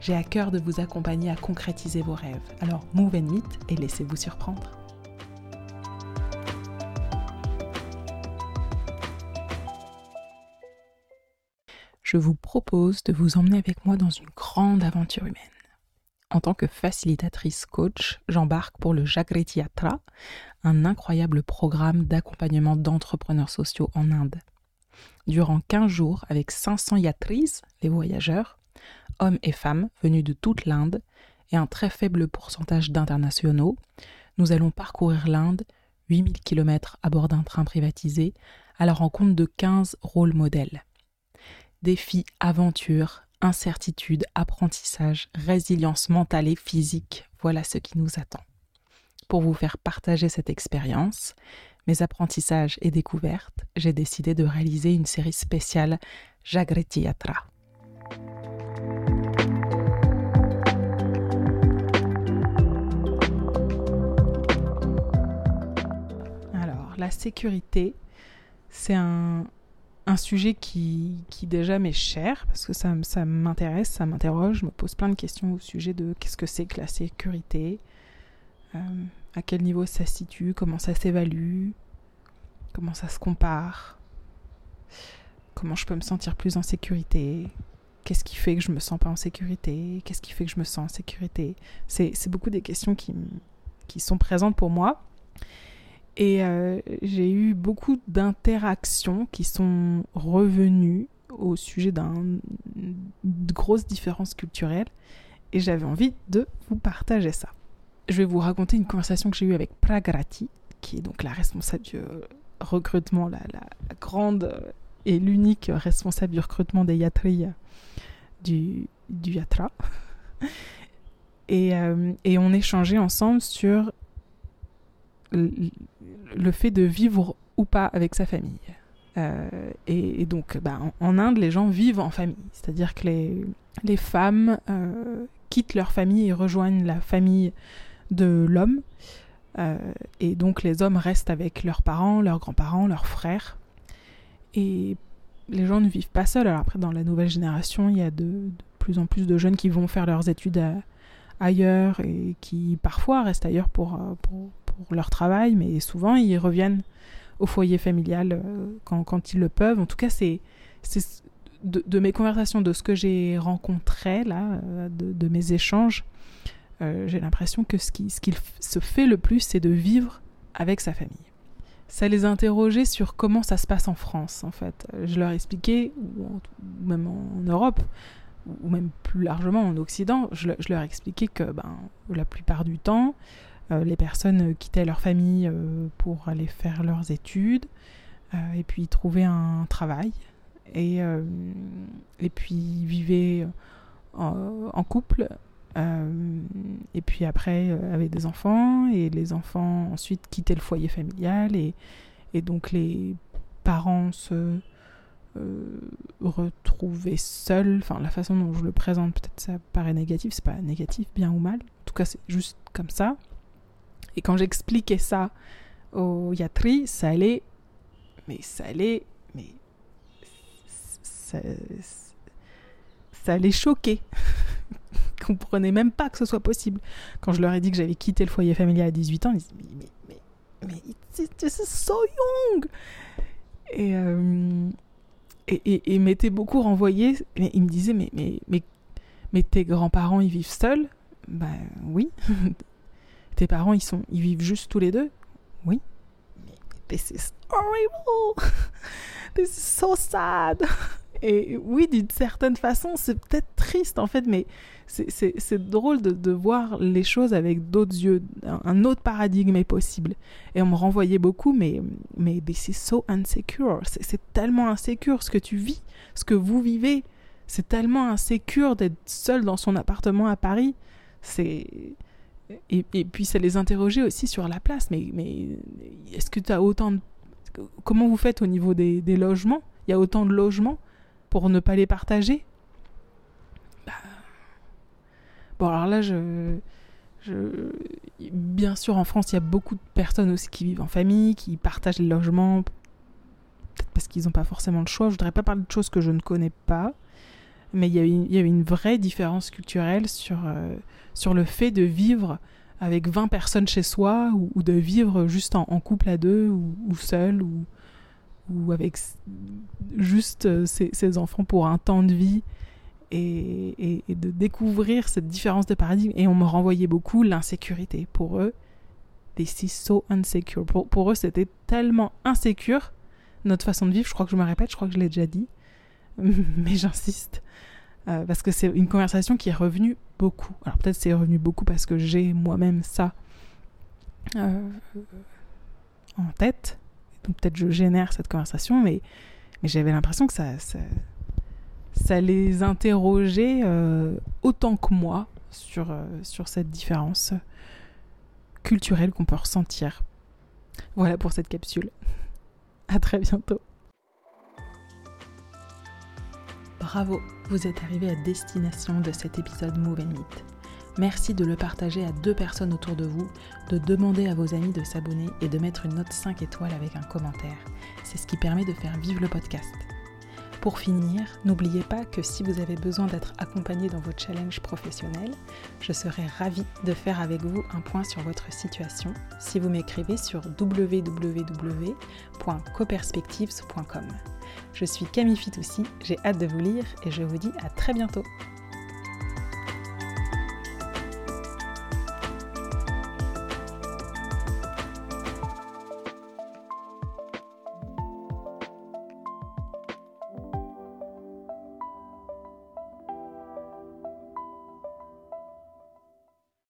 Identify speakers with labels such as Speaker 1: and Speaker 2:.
Speaker 1: J'ai à cœur de vous accompagner à concrétiser vos rêves. Alors move and meet et laissez-vous surprendre. Je vous propose de vous emmener avec moi dans une grande aventure humaine. En tant que facilitatrice coach, j'embarque pour le Jagreti Yatra, un incroyable programme d'accompagnement d'entrepreneurs sociaux en Inde. Durant 15 jours, avec 500 yatris, les voyageurs, hommes et femmes venus de toute l'Inde, et un très faible pourcentage d'internationaux, nous allons parcourir l'Inde, 8000 km à bord d'un train privatisé, à la rencontre de 15 rôles modèles. Défis, aventures, incertitude, apprentissage, résilience mentale et physique, voilà ce qui nous attend. Pour vous faire partager cette expérience, mes apprentissages et découvertes, j'ai décidé de réaliser une série spéciale Jagreti Yatra. La sécurité, c'est un, sujet qui, qui déjà m'est cher, parce que ça, ça m'intéresse, ça m'interroge, je me pose plein de questions au sujet de qu'est-ce que c'est que la sécurité, euh, à quel niveau ça se situe, comment ça s'évalue, comment ça se compare, comment je peux me sentir plus en sécurité, qu'est-ce qui fait que je me sens pas en sécurité, qu'est-ce qui fait que je me sens en sécurité. C'est beaucoup des questions qui, qui sont présentes pour moi. Et euh, j'ai eu beaucoup d'interactions qui sont revenues au sujet d'une grosse différence culturelle. Et j'avais envie de vous partager ça. Je vais vous raconter une conversation que j'ai eue avec Pragrati, qui est donc la responsable du euh, recrutement, la, grande et l'unique responsable du recrutement des yatris du, du Yatra. Et, euh, et on échangeait ensemble sur le fait de vivre ou pas avec sa famille. Euh, et, donc, bah, en, Inde, les gens vivent en famille. C'est-à-dire que les, les femmes euh, quittent leur famille et rejoignent la famille de l'homme. Euh, et donc, les hommes restent avec leurs parents, leurs grands-parents, leurs frères. Et les gens ne vivent pas seuls. Alors après, dans la nouvelle génération, il y a de, plus en plus de jeunes qui vont faire leurs études ailleurs et qui parfois restent ailleurs pour, leur travail, mais souvent ils reviennent au foyer familial euh, quand, ils le peuvent. En tout cas, c'est de, mes conversations, de ce que j'ai rencontré là, euh, de, mes échanges, euh, j'ai l'impression que ce qui, se fait le plus, c'est de vivre avec sa famille. Ça les interrogeait sur comment ça se passe en France, en fait. Je leur expliquais, ou même en Europe, ou même plus largement en Occident, je, je leur expliquais que ben, la plupart du temps, les personnes quittaient leur famille euh, pour aller faire leurs études euh, et puis trouver un travail. Et, et puis vivaient en, couple et puis après avec des enfants et les enfants ensuite quittaient le foyer familial et, et donc les parents se retrouvaient seuls. Enfin la façon dont je le présente peut-être ça paraît négatif c'est pas négatif bien ou mal. En tout cas c'est juste comme ça et quand j'expliquais ça au Yatri, ça allait. Mais ça allait. Mais. Ça, allait choquer. Ils comprenaient même pas que ce soit possible. Quand je leur ai dit que j'avais quitté le foyer familial à 18 ans, ils disaient Mais, mais, mais, mais so young! Et. Euh, et, et m'étaient beaucoup renvoyé. Mais ils me disaient mais, mais, mais, mais tes grands-parents, ils vivent seuls? Ben oui. tes parents, ils, sont, ils vivent juste tous les deux? Oui. This is horrible. This is so sad. Et oui, d'une certaine façon, c'est peut-être triste en fait, mais c'est drôle de, de, voir les choses avec d'autres yeux. Un autre paradigme est possible. Et on me renvoyait beaucoup, mais, mais this is so insecure. C'est tellement insécure ce que tu vis, ce que vous vivez. c'est tellement insécure d'être seul dans son appartement à Paris. C'est et, puis ça les interrogeait aussi sur la place. Mais, est-ce que tu as autant de... Comment vous faites au niveau des, logements? Il y a autant de logements pour ne pas les partager? Bah... Bon alors là, je... je... Bien sûr, en France, il y a beaucoup de personnes aussi qui vivent en famille, qui partagent les logements, peut-être parce qu'ils n'ont pas forcément le choix. Je voudrais pas parler de choses que je ne connais pas mais il y, avait une, vraie différence culturelle sur, euh, sur le fait de vivre avec 20 personnes chez soi ou, de vivre juste en, couple à deux ou, seul ou, ou avec juste euh, ses, enfants pour un temps de vie et, de découvrir cette différence de paradigme. Et on me renvoyait beaucoup l'insécurité. Pour eux, so insecure. Pour, pour eux, c'était tellement insécure notre façon de vivre. Je crois que je me répète, je crois que je l'ai déjà dit. mais j'insiste. Euh, parce que c'est une conversation qui est revenue beaucoup. Alors peut-être c'est revenu beaucoup parce que j'ai moi-même ça euh, en tête. Donc peut-être je génère cette conversation, mais, j'avais l'impression que ça, ça, les interrogeait euh, autant que moi sur, sur cette différence culturelle qu'on peut ressentir. Voilà pour cette capsule. À très bientôt. Bravo, vous êtes arrivé à destination de cet épisode Move and Meet. Merci de le partager à deux personnes autour de vous, de demander à vos amis de s'abonner et de mettre une note 5 étoiles avec un commentaire. C'est ce qui permet de faire vivre le podcast. Pour finir, n'oubliez pas que si vous avez besoin d'être accompagné dans vos challenges professionnels, je serai ravie de faire avec vous un point sur votre situation si vous m'écrivez sur www.coperspectives.com. Je suis Camille Fitoussi, j'ai hâte de vous lire et je vous dis à très bientôt.